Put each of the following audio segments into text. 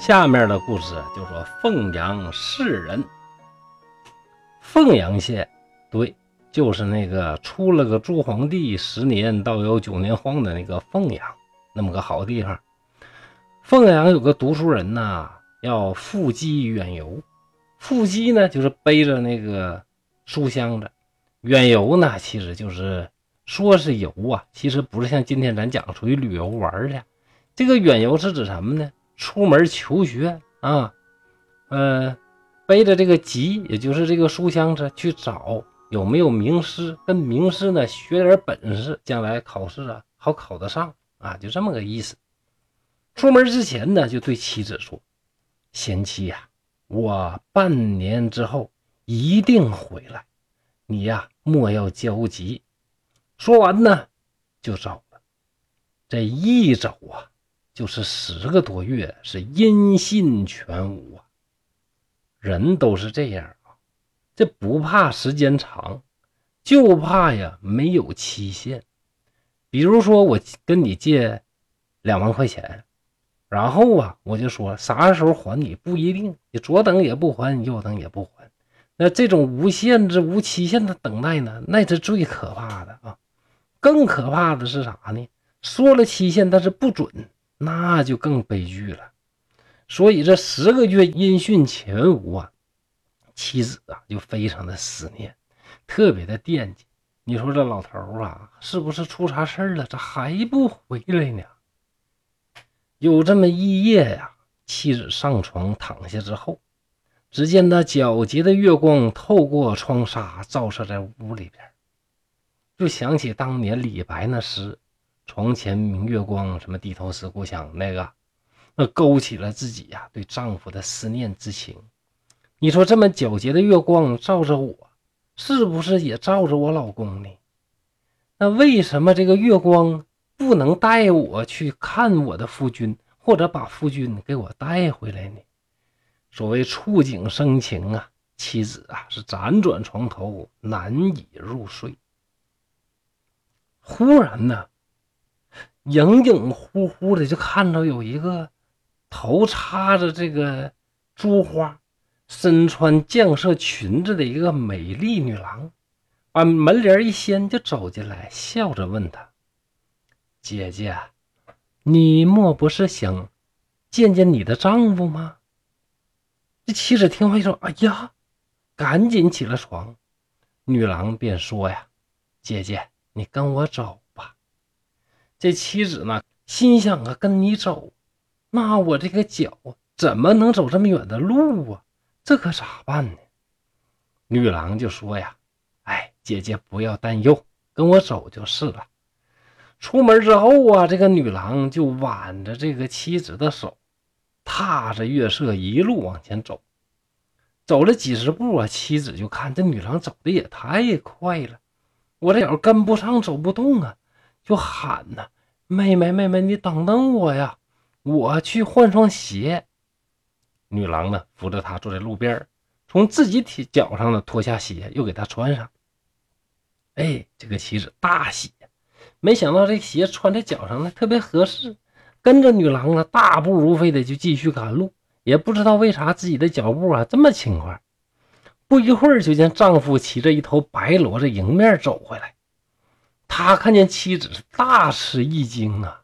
下面的故事就说凤阳市人。凤阳县，对，就是那个出了个朱皇帝十年到有九年荒的那个凤阳，那么个好地方。凤阳有个读书人呐，要赴机远游。赴机呢，就是背着那个书箱子；远游呢，其实就是说是游啊，其实不是像今天咱讲出去旅游玩去。这个远游是指什么呢？出门求学啊，呃，背着这个籍，也就是这个书箱子，去找有没有名师，跟名师呢学点本事，将来考试啊好考得上啊，就这么个意思。出门之前呢，就对妻子说：“贤妻呀，我半年之后一定回来，你呀莫要焦急。”说完呢，就走了。这一走啊。就是十个多月，是音信全无啊！人都是这样啊，这不怕时间长，就怕呀没有期限。比如说，我跟你借两万块钱，然后啊，我就说啥时候还你不一定，你左等也不还，你右等也不还。那这种无限制、无期限的等待呢，那是最可怕的啊！更可怕的是啥呢？说了期限，但是不准。那就更悲剧了，所以这十个月音讯全无啊，妻子啊就非常的思念，特别的惦记。你说这老头啊，是不是出啥事了？咋还不回来呢？有这么一夜呀，妻子上床躺下之后，只见那皎洁的月光透过窗纱照射在屋里边，就想起当年李白那诗。床前明月光，什么低头思故乡那个，那勾起了自己呀对丈夫的思念之情。你说这么皎洁的月光照着我，是不是也照着我老公呢？那为什么这个月光不能带我去看我的夫君，或者把夫君给我带回来呢？所谓触景生情啊，妻子啊是辗转床头，难以入睡。忽然呢。影影乎乎的，就看到有一个头插着这个珠花、身穿绛色裙子的一个美丽女郎，把门帘一掀就走进来，笑着问他：“姐姐，你莫不是想见见你的丈夫吗？”这妻子听话一说：“哎呀！”赶紧起了床。女郎便说：“呀，姐姐，你跟我走。”这妻子呢，心想啊，跟你走，那我这个脚怎么能走这么远的路啊？这可咋办呢？女郎就说呀：“哎，姐姐不要担忧，跟我走就是了。”出门之后啊，这个女郎就挽着这个妻子的手，踏着月色一路往前走。走了几十步啊，妻子就看这女郎走的也太快了，我这脚跟不上，走不动啊。就喊呐，妹妹妹妹，你等等我呀，我去换双鞋。女郎呢，扶着他坐在路边从自己腿脚上呢脱下鞋，又给他穿上。哎，这个妻子大喜，没想到这鞋穿在脚上呢特别合适，跟着女郎呢大步如飞的就继续赶路，也不知道为啥自己的脚步啊这么轻快。不一会儿，就见丈夫骑着一头白骡子迎面走回来。他看见妻子是大吃一惊啊！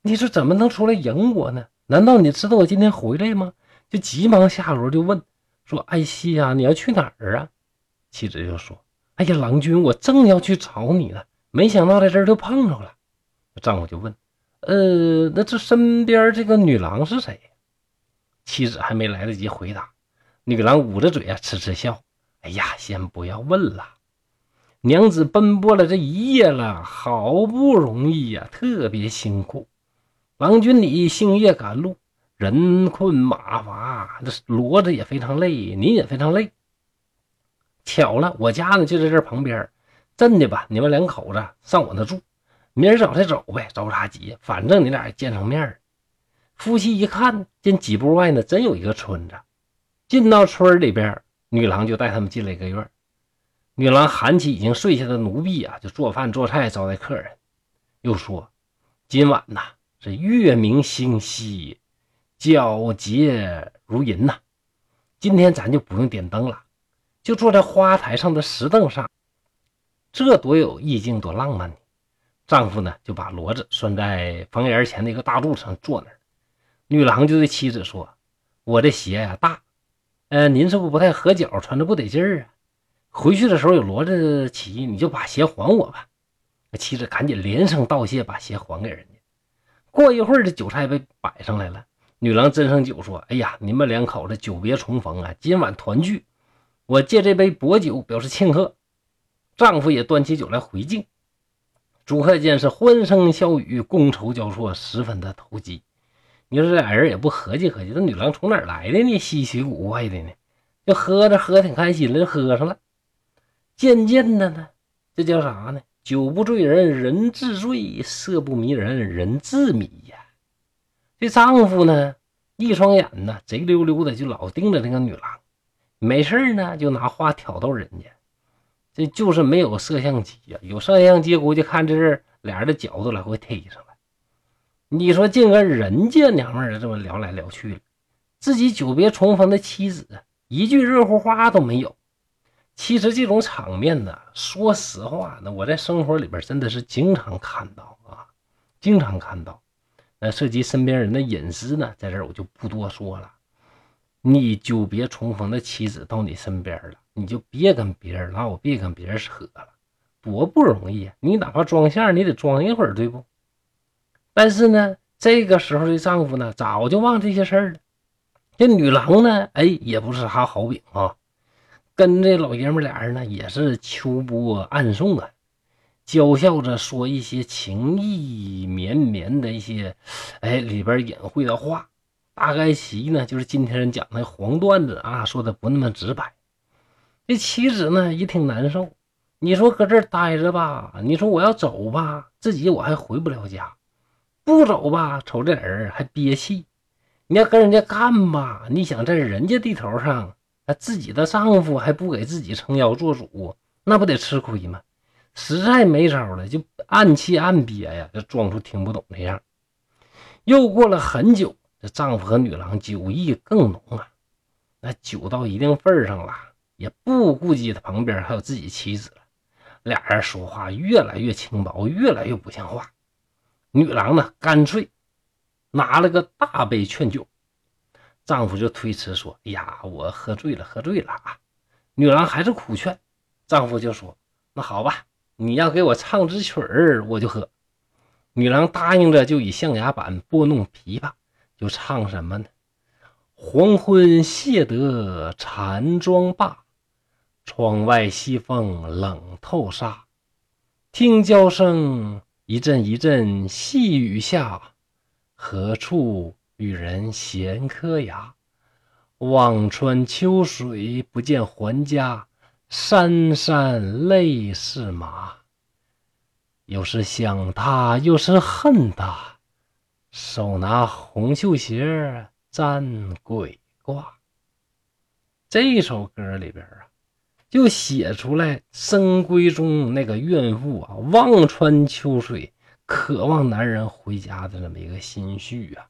你说怎么能出来迎我呢？难道你知道我今天回来吗？就急忙下楼就问说：“艾希呀，你要去哪儿啊？”妻子就说：“哎呀，郎君，我正要去找你呢，没想到在这儿就碰着了。”丈夫就问：“呃，那这身边这个女郎是谁？”妻子还没来得及回答，女郎捂着嘴啊，痴痴笑：“哎呀，先不要问了。”娘子奔波了这一夜了，好不容易呀，特别辛苦。郎君你星夜赶路，人困马乏，这骡子也非常累，你也非常累。巧了，我家呢就在这旁边，真的吧？你们两口子上我那住，明儿早再走呗，着啥急？反正你俩也见上面夫妻一看见几步外呢，真有一个村子。进到村里边，女郎就带他们进了一个院。女郎喊起已经睡下的奴婢啊，就做饭做菜招待客人。又说：“今晚呐是月明星稀，皎洁如银呐。今天咱就不用点灯了，就坐在花台上的石凳上，这多有意境，多浪漫呢。丈夫呢就把骡子拴在房檐前的一个大柱上，坐那儿。女郎就对妻子说：“我这鞋呀大，呃，您是不是不太合脚，穿着不得劲儿啊？回去的时候有骡子骑，你就把鞋还我吧。”妻子赶紧连声道谢，把鞋还给人家。过一会儿，这酒菜被摆上来了。女郎斟上酒说：“哎呀，你们两口子久别重逢啊，今晚团聚，我借这杯薄酒表示庆贺。”丈夫也端起酒来回敬。祝贺间是欢声笑语，觥筹交错，十分的投机。你说这俩人也不合计合计，这女郎从哪儿来的呢？稀奇古怪的呢，就喝着喝挺开心了，就喝上了。渐渐的呢，这叫啥呢？酒不醉人人自醉，色不迷人人自迷呀。这丈夫呢，一双眼呢贼溜溜的，就老盯着那个女郎，没事呢就拿话挑逗人家。这就是没有摄像机呀，有摄像机估计看这是俩人的角度来回推上来。你说竟跟人家娘们儿这么聊来聊去了，自己久别重逢的妻子一句热乎话都没有。其实这种场面呢，说实话呢，我在生活里边真的是经常看到啊，经常看到。那涉及身边人的隐私呢，在这儿我就不多说了。你久别重逢的妻子到你身边了，你就别跟别人唠，别跟别人扯了，多不容易啊！你哪怕装相，你得装一会儿，对不？但是呢，这个时候的丈夫呢，早就忘这些事儿了。这女郎呢，哎，也不是啥好饼啊，跟这老爷们俩人呢，也是秋波暗送啊，娇笑着说一些情意绵绵的一些，哎，里边隐晦的话。大概其呢，就是今天讲的黄段子啊，说的不那么直白。这妻子呢也挺难受，你说搁这儿待着吧，你说我要走吧，自己我还回不了家；不走吧，瞅这人还憋气。你要跟人家干吧，你想在人家地头上，那自己的丈夫还不给自己撑腰做主，那不得吃亏吗？实在没招了，就暗气暗憋呀，就装出听不懂那样。又过了很久。这丈夫和女郎酒意更浓啊，那酒到一定份上了，也不顾及他旁边还有自己妻子了。俩人说话越来越轻薄，越来越不像话。女郎呢，干脆拿了个大杯劝酒，丈夫就推辞说：“哎呀，我喝醉了，喝醉了啊！”女郎还是苦劝，丈夫就说：“那好吧，你要给我唱支曲儿，我就喝。”女郎答应着，就以象牙板拨弄琵琶。就唱什么呢？黄昏谢得禅妆罢，窗外西风冷透纱。听娇声一阵一阵细雨下，何处与人闲磕牙？望穿秋水不见还家，潸潸泪似麻。又是想他，又是恨他。手拿红绣鞋占鬼卦，这首歌里边啊，就写出来深闺中那个怨妇啊，望穿秋水，渴望男人回家的这么一个心绪啊。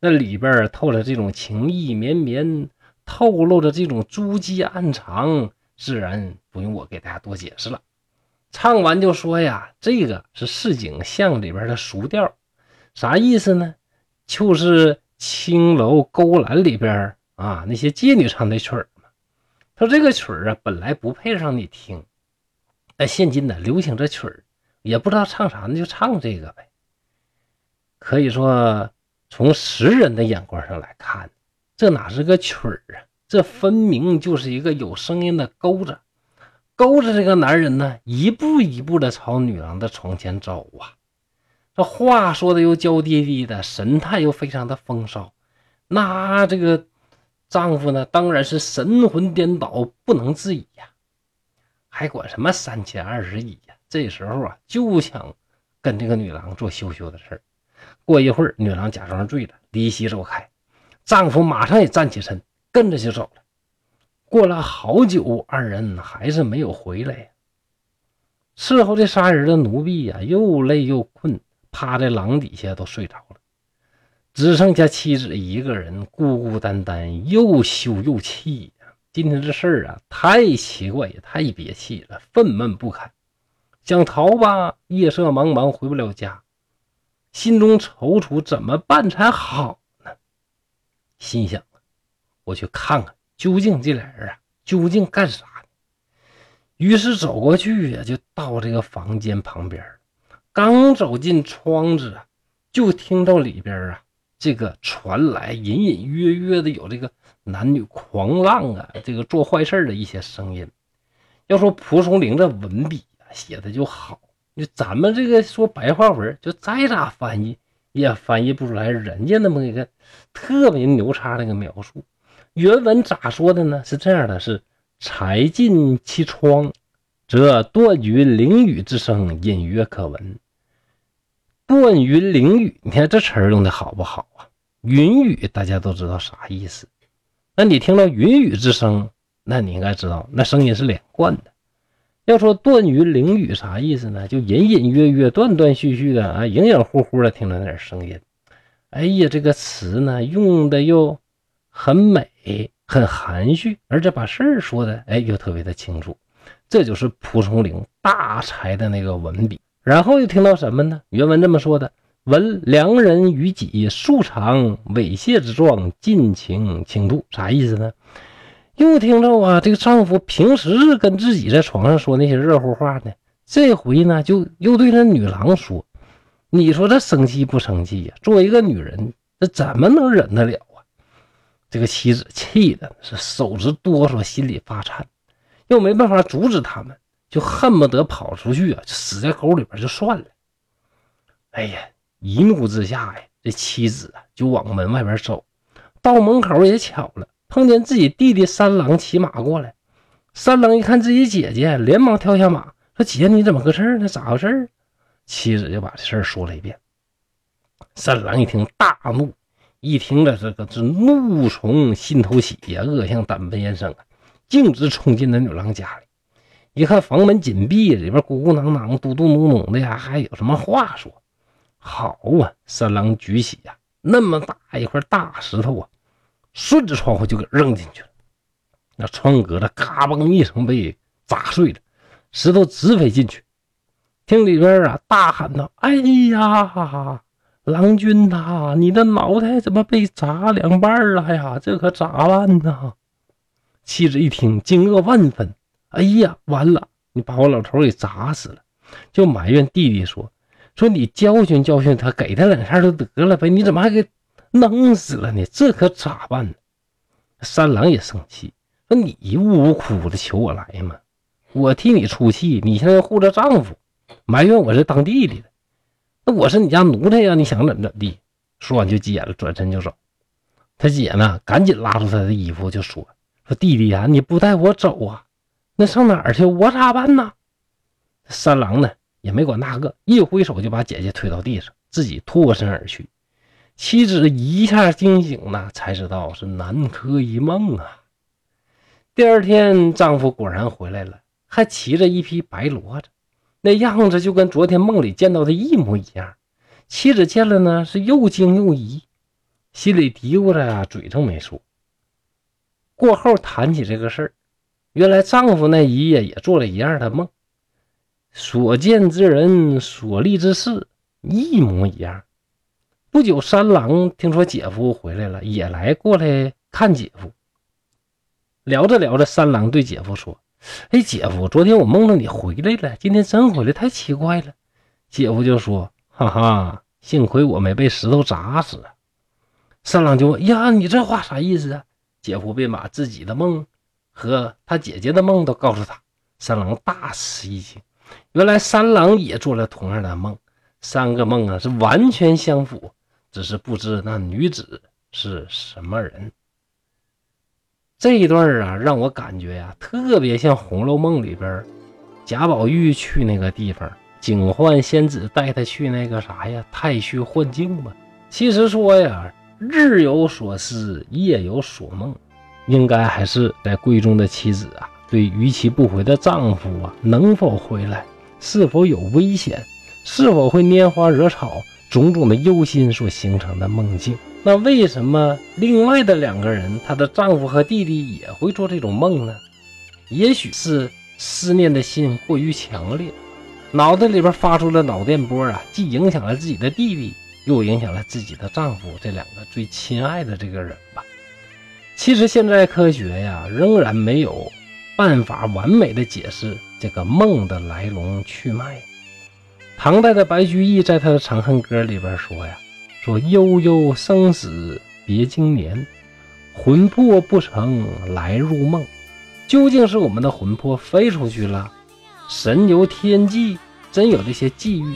那里边透着这种情意绵绵，透露着这种珠玑暗藏，自然不用我给大家多解释了。唱完就说呀，这个是市井巷里边的俗调。啥意思呢？就是青楼勾栏里边啊，那些妓女唱的曲儿嘛。他说这个曲儿啊，本来不配让你听，但现今呢流行这曲儿，也不知道唱啥呢，就唱这个呗。可以说，从识人的眼光上来看，这哪是个曲儿啊？这分明就是一个有声音的钩子，勾着这个男人呢，一步一步的朝女郎的床前走啊。这话说的又娇滴滴的，神态又非常的风骚，那这个丈夫呢，当然是神魂颠倒，不能自已呀，还管什么三千二十一呀？这时候啊，就想跟这个女郎做羞羞的事儿。过一会儿，女郎假装醉了，离席走开，丈夫马上也站起身，跟着就走了。过了好久，二人还是没有回来。伺候这仨人的奴婢呀，又累又困。趴在廊底下都睡着了，只剩下妻子一个人，孤孤单单，又羞又气呀。今天这事儿啊，太奇怪，也太憋气了，愤懑不堪，想逃吧，夜色茫茫，回不了家，心中踌躇，怎么办才好呢？心想，我去看看，究竟这俩人啊，究竟干啥呢？于是走过去呀，就到这个房间旁边，刚走进窗子啊，就听到里边啊。这个传来隐隐约约的有这个男女狂浪啊，这个做坏事的一些声音。要说蒲松龄的文笔啊，写的就好。就咱们这个说白话文，就再咋翻译也翻译不出来人家那么一个特别牛叉的一个描述。原文咋说的呢？是这样的：是柴尽其窗，则断云凌雨之声隐约可闻。断云凌雨，你看这词儿用的好不好啊？云雨大家都知道啥意思？那你听到云雨之声，那你应该知道那声音是连贯的。要说断云凌雨啥意思呢？就隐隐约约、断断续续的啊，隐隐乎乎的听到那点声音。哎呀，这个词呢用的又很美、很含蓄，而且把事儿说的哎又特别的清楚。这就是蒲松龄大才的那个文笔。然后又听到什么呢？原文这么说的：“闻良人于己素常猥亵之状，尽情倾吐。”啥意思呢？又听着啊，这个丈夫平时是跟自己在床上说那些热乎话呢，这回呢就又对那女郎说：“你说这生气不生气呀？作为一个女人，这怎么能忍得了啊？”这个妻子气的是手直哆嗦，心里发颤，又没办法阻止他们。就恨不得跑出去啊，就死在沟里边就算了。哎呀，一怒之下呀，这妻子啊就往门外边走。到门口也巧了，碰见自己弟弟三郎骑马过来。三郎一看自己姐姐，连忙跳下马，说：“姐，你怎么个事呢？咋回事？”妻子就把这事儿说了一遍。三郎一听大怒，一听了这个是怒从心头起呀，恶向胆边生啊，径直冲进那女郎家里。一看房门紧闭，里边鼓鼓囊囊、嘟嘟哝哝的呀，还有什么话说？好啊！三郎举起呀那么大一块大石头啊，顺着窗户就给扔进去了。那窗格子咔嘣一声被砸碎了，石头直飞进去。听里边啊大喊道：“哎呀，郎君呐，你的脑袋怎么被砸两半了呀？这可咋办呢？”妻子一听，惊愕万分。哎呀，完了！你把我老头给砸死了，就埋怨弟弟说：“说你教训教训他，给他两下就得了呗，你怎么还给弄死了呢？这可咋办呢？”三郎也生气，说：“你呜呜哭的求我来吗？我替你出气，你现在护着丈夫，埋怨我是当弟弟的，那我是你家奴才呀，你想怎么怎么地？”说完就急眼了，转身就走。他姐呢，赶紧拉住他的衣服就说：“说弟弟呀，你不带我走啊？”那上哪儿去？我咋办呢？三郎呢也没管那个，一挥手就把姐姐推到地上，自己脱身而去。妻子一下惊醒了，才知道是南柯一梦啊。第二天，丈夫果然回来了，还骑着一匹白骡子，那样子就跟昨天梦里见到的一模一样。妻子见了呢，是又惊又疑，心里嘀咕着，嘴上没说。过后谈起这个事儿。原来丈夫那一夜也做了一样的梦，所见之人、所立之事一模一样。不久，三郎听说姐夫回来了，也来过来看姐夫。聊着聊着，三郎对姐夫说：“哎，姐夫，昨天我梦到你回来了，今天真回来，太奇怪了。”姐夫就说：“哈哈，幸亏我没被石头砸死。”三郎就问：“呀，你这话啥意思啊？”姐夫便把自己的梦。和他姐姐的梦都告诉他，三郎大吃一惊。原来三郎也做了同样的梦，三个梦啊是完全相符，只是不知那女子是什么人。这一段啊，让我感觉呀，特别像《红楼梦》里边贾宝玉去那个地方，警幻仙子带他去那个啥呀，太虚幻境嘛。其实说呀，日有所思，夜有所梦。应该还是在闺中的妻子啊，对逾期不回的丈夫啊，能否回来，是否有危险，是否会拈花惹草，种种的忧心所形成的梦境。那为什么另外的两个人，她的丈夫和弟弟也会做这种梦呢？也许是思念的心过于强烈，脑袋里边发出了脑电波啊，既影响了自己的弟弟，又影响了自己的丈夫这两个最亲爱的这个人吧。其实现在科学呀，仍然没有办法完美的解释这个梦的来龙去脉。唐代的白居易在他的《长恨歌》里边说呀。说悠悠生死别经年，魂魄不曾来入梦。究竟是我们的魂魄飞出去了，神游天际，真有这些际遇，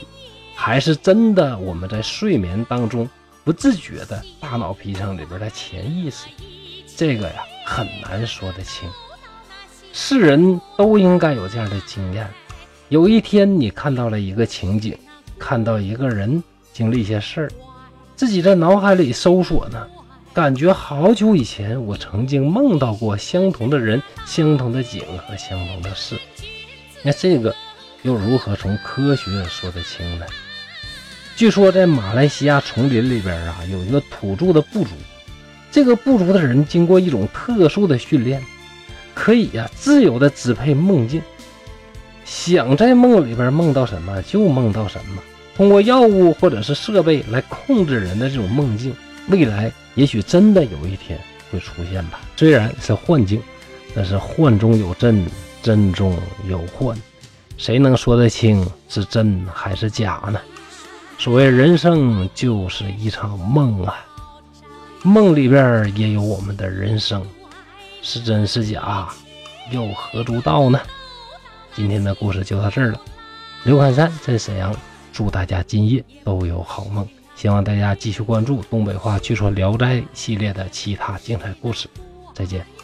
还是真的我们在睡眠当中不自觉的大脑皮层里边的潜意识？这个呀很难说得清。世人都应该有这样的经验：有一天你看到了一个情景，看到一个人经历一些事儿。自己在脑海里搜索呢，感觉好久以前我曾经梦到过相同的人、相同的景和相同的事。那这个又如何从科学说得清呢？据说在马来西亚丛林里边啊，有一个土著的部族，这个部族的人经过一种特殊的训练，可以呀自由的支配梦境，想在梦里边梦到什么就梦到什么。通过药物或者是设备来控制人的这种梦境，未来也许真的有一天会出现吧。虽然是幻境，但是幻中有真，真中有幻，谁能说得清是真还是假呢？所谓人生就是一场梦啊，梦里边也有我们的人生，是真是假，又何足道呢？今天的故事就到这儿了。刘汉山在沈阳。祝大家今夜都有好梦，希望大家继续关注东北话趣说聊斋系列的其他精彩故事。再见。